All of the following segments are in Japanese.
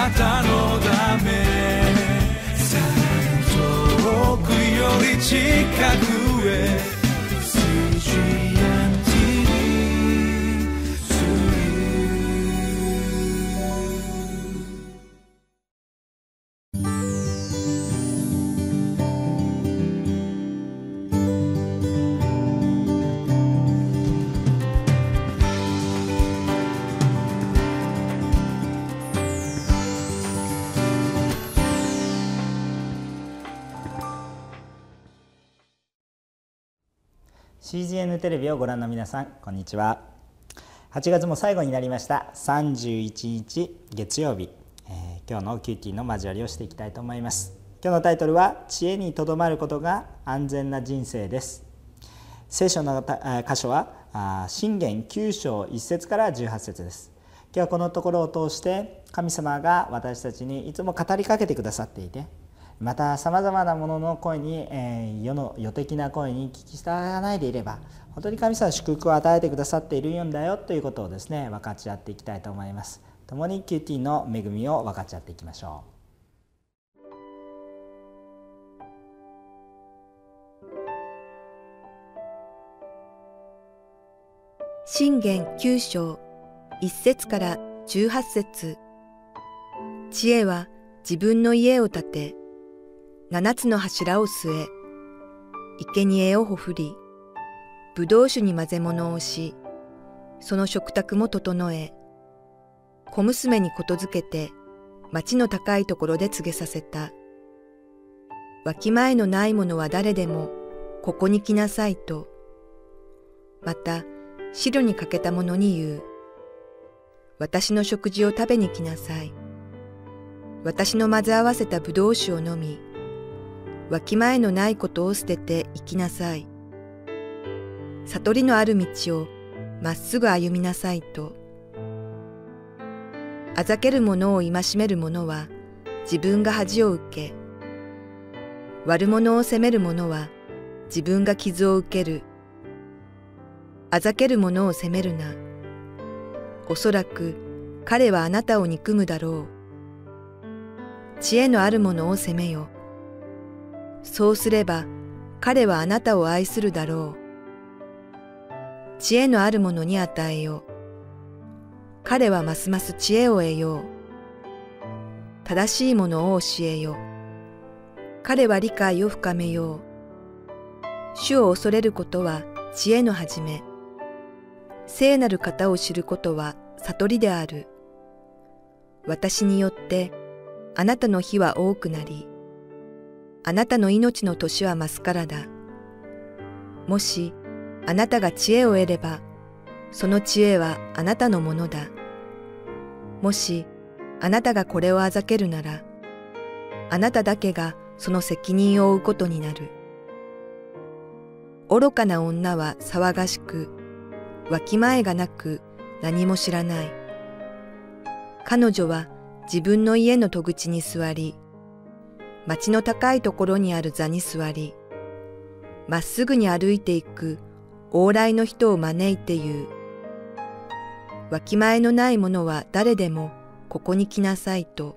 なたのため。さらに遠くより近くへ「CGN テレビ」をご覧の皆さんこんにちは。8月も最後になりました。31日月曜日、えー、今日の QT の交わりをしていきたいと思います。今日のタイトルは「知恵にとどまることが安全な人生」です。聖書の箇所は箴言9章1節から18節です。今日はこのところを通して神様が私たちにいつも語りかけてくださっていてまたさまざまなものの声に、えー、世の世的な声に聞き従わないでいれば本当に神様は祝福を与えてくださっているんだよということをですね分かち合っていきたいと思います。共に QT の恵みを分かち合っていきましょう。信玄九章一節から十八節。知恵は自分の家を建て七つの柱を据え、生贄をほふり、ぶどう酒に混ぜ物をし、その食卓も整え、小娘にことづけて、町の高いところで告げさせた。わきまえのないものは誰でも、ここに来なさいと。また、白に欠けた者に言う。私の食事を食べに来なさい。私の混ぜ合わせたぶどう酒を飲み、わきまえのないことを捨てて生きなさい。悟りのある道をまっすぐ歩みなさいと。あざける者を戒める者は自分が恥を受け、悪者を責める者は自分が傷を受ける。あざける者を責めるな。おそらく彼はあなたを憎むだろう。知恵のある者を責めよ。そうすれば彼はあなたを愛するだろう。知恵のある者に与えよう。彼はますます知恵を得よう。正しいものを教えよう。彼は理解を深めよう。主を恐れることは知恵の始め。聖なる方を知ることは悟りである。私によってあなたの日は多くなり、あなたの命の年は増すからだ。もし、あなたが知恵を得れば、その知恵はあなたのものだ。もし、あなたがこれをあざけるなら、あなただけがその責任を負うことになる。愚かな女は騒がしく、わきまえがなく何も知らない。彼女は自分の家の戸口に座り、町の高いところにある座に座り、まっすぐに歩いていく往来の人を招いて言う。わきまえのない者は誰でもここに来なさいと。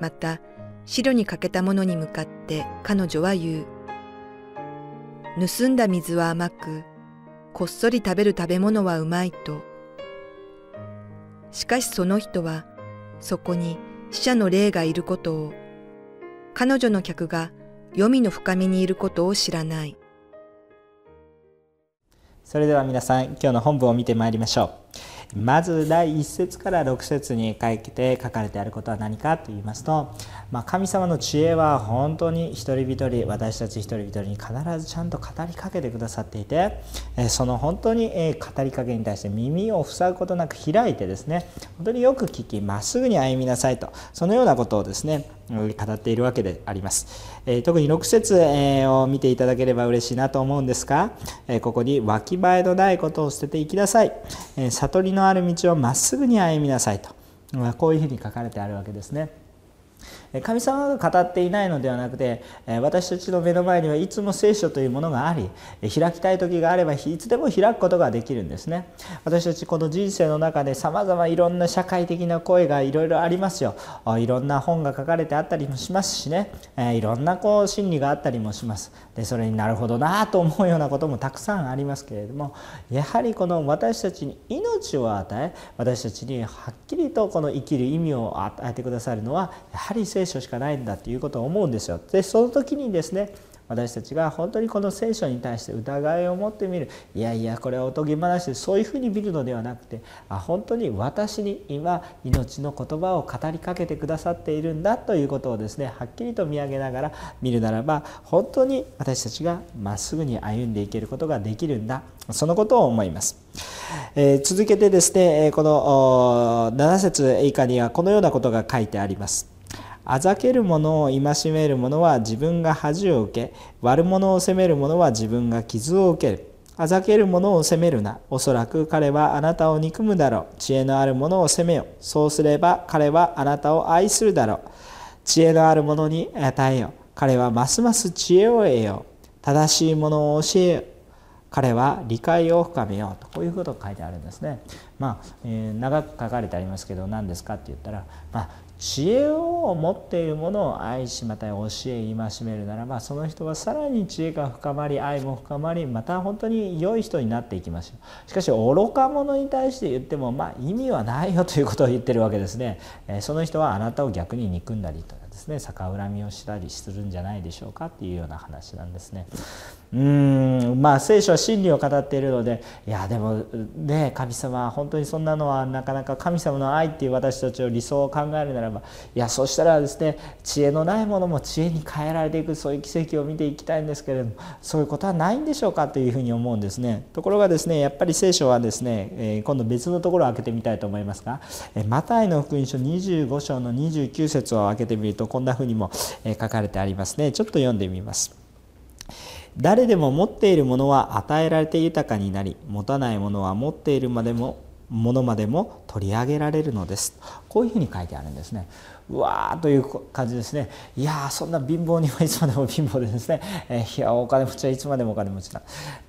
また、白に欠けた者に向かって彼女は言う。盗んだ水は甘く、こっそり食べる食べ物はうまいと。しかしその人は、そこに死者の霊がいることを彼女の客が黄泉の深みにいることを知らない。それでは皆さん今日の本文を見てまいりましょうまず第1節から6節に書いて書かれてあることは何かと言いますと、まあ、神様の知恵は本当に一人一人私たち一人一人に必ずちゃんと語りかけてくださっていてその本当に語りかけに対して耳を塞ぐことなく開いてですね本当によく聞きまっすぐに歩みなさいとそのようなことをですね語っているわけであります。特に6節を見ていただければ嬉しいなと思うんですがここに「わきまえのないことを捨てていきなさい」「悟りのある道をまっすぐに歩みなさい」とこういうふうに書かれてあるわけですね。神様が語っていないのではなくて私たちの目の前にはいつも聖書というものがあり開きたい時があればいつでも開くことができるんですね。私たちこの人生の中でさまざまいろんな社会的な声がいろいろありますよ。いろんな本が書かれてあったりもしますしね。いろんなこう真理があったりもします。でそれになるほどなと思うようなこともたくさんありますけれどもやはりこの私たちに命を与え私たちにはっきりとこの生きる意味を与えてくださるのはやはり聖書しかないんだということを思うんですよ。でその時にですね私たちが本当にこの聖書に対して疑いを持ってみるいやいやこれはおとぎ話でそういうふうに見るのではなくてあ本当に私に今命の言葉を語りかけてくださっているんだということをですねはっきりと見上げながら見るならば本当に私たちがまっすぐに歩んでいけることができるんだそのことを思います。えー、続けてですねこの7節以下にはこのようなことが書いてあります。あざける者を戒める者は自分が恥を受け悪者を責める者は自分が傷を受ける。あざける者を責めるな。おそらく彼はあなたを憎むだろう。知恵のある者を責めよそうすれば彼はあなたを愛するだろう。知恵のある者に与えよ彼はますます知恵を得よう。正しいものを教えよ彼は理解を深めよう。とこういうことが書いてあるんですね。まあ、えー、長く書かれてありますけど何ですかって言ったら、まあ、知恵を持っているものを愛しまた教え戒めるならばその人はさらに知恵が深まり愛も深まりまた本当に良い人になっていきましょう。しかし愚か者に対して言ってもまあ意味はないよということを言ってるわけですね、えその人はあなたを逆に憎んだりと。ですね逆恨みをしたりするんじゃないでしょうかっていうような話なんですね。うんまあ聖書は真理を語っているのでいやでもね神様本当にそんなのはなかなか神様の愛っていう私たちの理想を考えるならばいやそしたらですね知恵のないものも知恵に変えられていくそういう奇跡を見ていきたいんですけれどもそういうことはないんでしょうかというふうに思うんですねところがですねやっぱり聖書はですね、え今度別のところを開けてみたいと思いますが、えマタイの福音書25章の29節を開けてみるとこんなふうにも、書かれてありますね。ちょっと読んでみます。誰でも持っているものは与えられて豊かになり持たないものは持っているまでもものまでも取り上げられるのです。こういうふうに書いてあるんですね。うわーという感じですね。いやそんな貧乏にはいつまでも貧乏でですね、えー、いやお金持ちはいつまでもお金持ちだ。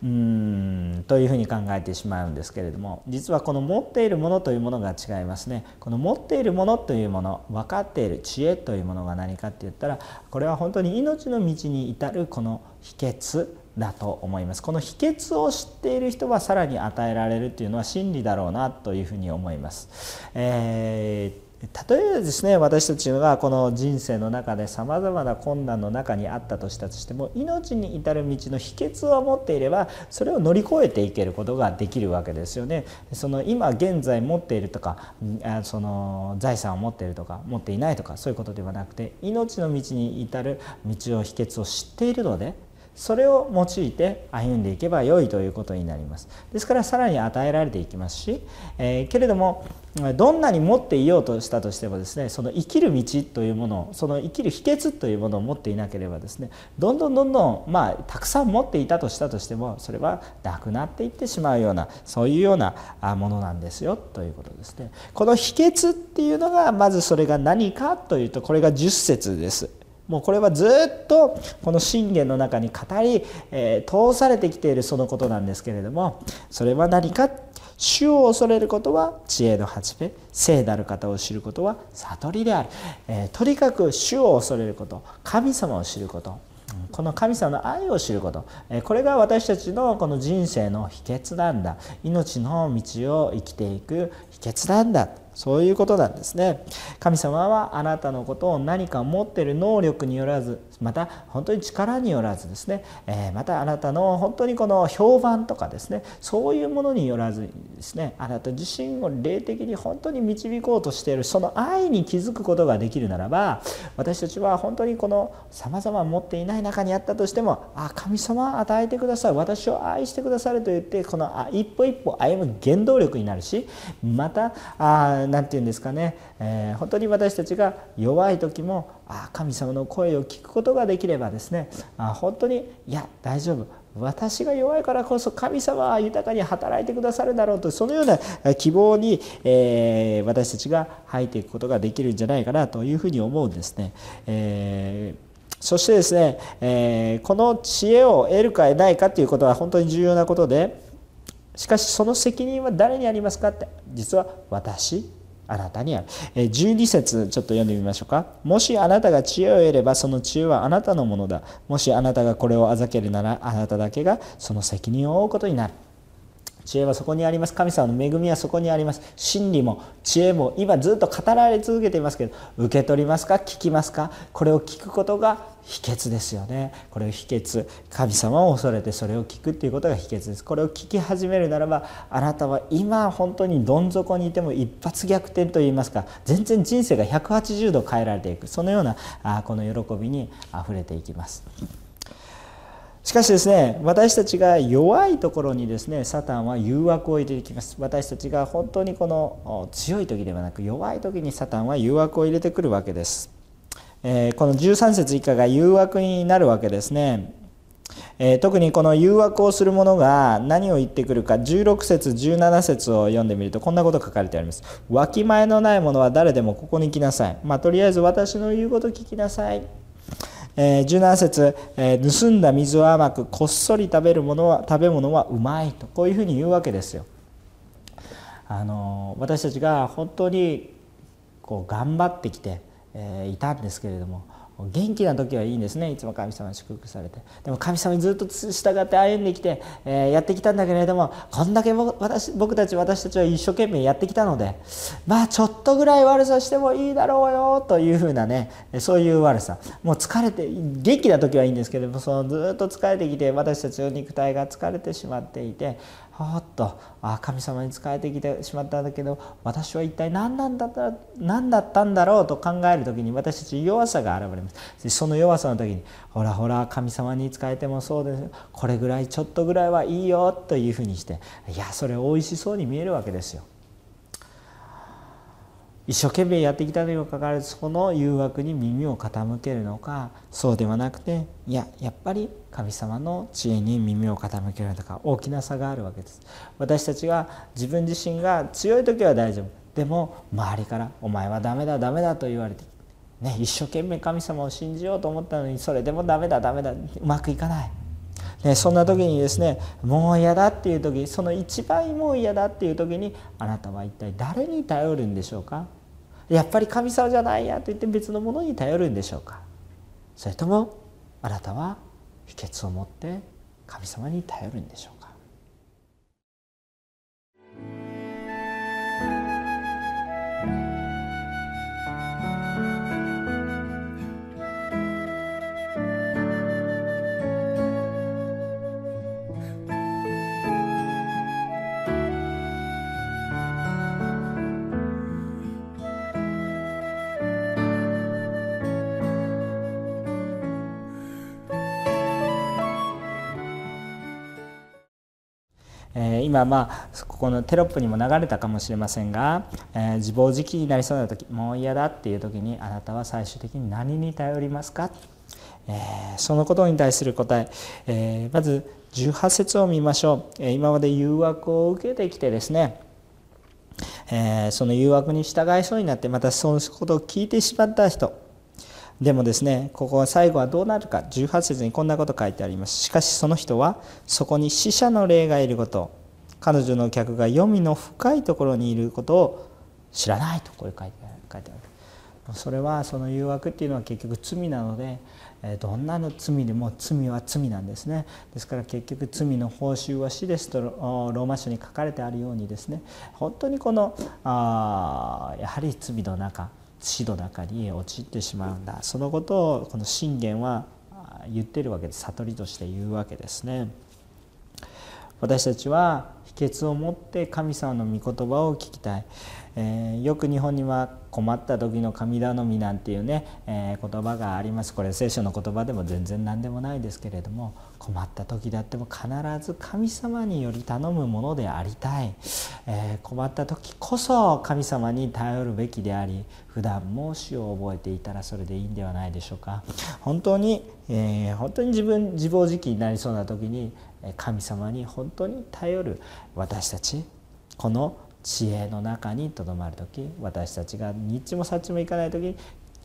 うんというふうに考えてしまうんですけれども実はこの持っているものというものが違いますね。この持っているものというもの分かっている知恵というものが何かって言ったらこれは本当に命の道に至るこの秘訣だと思います。この秘訣を知っている人はさらに与えられるというのは真理だろうなというふうに思います。えー例えばですね私たちがこの人生の中でさまざまな困難の中にあったとしたとしても命に至る道の秘訣を持っていればそれを乗り越えていけることができるわけですよね。その今現在持っているとかその財産を持っているとか持っていないとかそういうことではなくて命の道に至る道を秘訣を知っているのでそれを用いて歩んでいけばよいということになります。ですからさらに与えられていきますし、えー、けれどもどんなに持っていようとしたとしてもですねその生きる道というものをその生きる秘訣というものを持っていなければですねどんどんどんどんまあたくさん持っていたとしたとしてもそれはなくなっていってしまうようなそういうようなものなんですよということですね。この秘訣っていうのがまずそれが何かというとこれが10節です。もうこれはずっとこの信玄の中に語り、えー、通されてきているそのことなんですけれどもそれは何か？主を恐れることは知恵の始め聖なる方を知ることは悟りである、えー、とにかく主を恐れること神様を知ることこの神様の愛を知ること。これが私たちのこの人生の秘訣なんだ。命の道を生きていく秘訣なんだ。そういうことなんですね。神様はあなたのことを何か持ってる能力によらずまた本当に力によらずですね、えまたあなたの本当にこの評判とかですね。そういうものによらずにですねあなた自身を霊的に本当に導こうとしているその愛に気づくことができるならば私たちは本当にこのさまざま持っていない中にあったとしてもあ神様与えてください。私を愛してくださると言ってこの一歩一歩歩む原動力になるしまたあ何て言うんですかね、えー、本当に私たちが弱い時もあ神様の声を聞くことができればですね。あ本当にいや大丈夫。私が弱いからこそ神様は豊かに働いてくださるだろうとそのような希望に、えー、私たちが入っていくことができるんじゃないかなというふうに思うんですね。えーそしてですね、えー、この知恵を得るか得ないかということは本当に重要なことでしかしその責任は誰にありますかって実は私あなたにある。12節ちょっと読んでみましょうか。もしあなたが知恵を得ればその知恵はあなたのものだ。もしあなたがこれをあざけるならあなただけがその責任を負うことになる。知恵はそこにあります。神様の恵みはそこにあります。真理も知恵も今ずっと語られ続けていますけど受け取りますか？聞きますか？これを聞くことが秘訣ですよね。これを秘訣神様を恐れてそれを聞くっていうことが秘訣です。これを聞き始めるならばあなたは今本当にどん底にいても一発逆転といいますか？全然人生が180度変えられていく。そのようなあこの喜びにあふれていきます。しかしですね私たちが弱いところにですねサタンは誘惑を入れてきます。私たちが本当にこの強い時ではなく弱い時にサタンは誘惑を入れてくるわけです、えー、この13節以下が誘惑になるわけですね。えー、特にこの誘惑をする者が何を言ってくるか16節17節を読んでみるとこんなこと書かれてあります。わきまえのない者は誰でもここに来なさい。まあとりあえず私の言うこと聞きなさい。えー、17節、え、盗んだ水は甘くこっそり食べるものは食べ物はうまいとこういうふうに言うわけですよ。あの私たちが本当にこう頑張ってきて、え、いたんですけれども元気な時はいいんですね。いつも神様に祝福されて。でも神様にずっと従って歩んできて、えー、やってきたんだけれどもこんだけ私僕たち私たちは一生懸命やってきたのでまあちょっとぐらい悪さしてもいいだろうよというふうなねそういう悪さ。もう疲れて元気な時はいいんですけどもそのずっと疲れてきて私たちの肉体が疲れてしまっていておっとあ神様に仕えてきてしまったんだけど私は一体何なんだった何だったんだろうと考える時に私たち弱さが現れますその弱さの時にほらほら神様に仕えてもそうですこれぐらいちょっとぐらいはいいよというふうにしていやそれおいしそうに見えるわけですよ。一生懸命やってきたにもかかわらずその誘惑に耳を傾けるのかそうではなくていややっぱり神様の知恵に耳を傾けるとか大きな差があるわけです。私たちが自分自身が強い時は大丈夫。でも周りから「お前はダメだダメだ」と言われて、ね、一生懸命神様を信じようと思ったのにそれでもダメだダメだうまくいかない。ね、そんな時にですねもう嫌だっていう時その一番もう嫌だっていう時にあなたは一体誰に頼るんでしょうか？やっぱり神様じゃないやと言って別のものに頼るんでしょうか。それともあなたは秘訣を持って神様に頼るんでしょうえー、今まあここのテロップにも流れたかもしれませんが、えー、自暴自棄になりそうな時もう嫌だっていう時にあなたは最終的に何に頼りますか、えー、そのことに対する答え。えまず18節を見ましょう、え今まで誘惑を受けてきてですね。えその誘惑に従いそうになってまたそのことを聞いてしまった人。でもですねここは最後はどうなるか18節にこんなこと書いてあります。しかしその人はそこに死者の霊がいること彼女の客が黄泉の深いところにいることを知らないとこういう書いてあるそれはその誘惑っていうのは結局罪なのでどんなの罪でも罪は罪なんですね。ですから結局罪の報酬は死ですとローマ書に書かれてあるようにですね。本当にこのあやはり罪の中死の中に陥ってしまうんだそのことをこの信玄は言ってるわけです悟りとして言うわけですね。私たちは秘訣を持って神様の御言葉を聞きたい、えー、よく日本には困った時の神頼みなんていうね、えー、言葉があります。これ聖書の言葉でも全然何でもないですけれども困った時であっても必ず神様により頼むものでありたい、えー、困った時こそ神様に頼るべきであり普段も主を覚えていたらそれでいいんではないでしょうか。本当に、えー、本当に自分自暴自棄になりそうな時に神様に本当に頼る私たちこの知恵の中にとどまる時私たちが日もさっちもいかない時に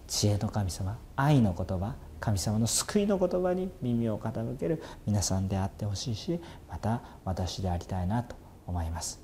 知恵の神様愛の言葉神様の救いの言葉に耳を傾ける皆さんであってほしいしまた私でありたいなと思います。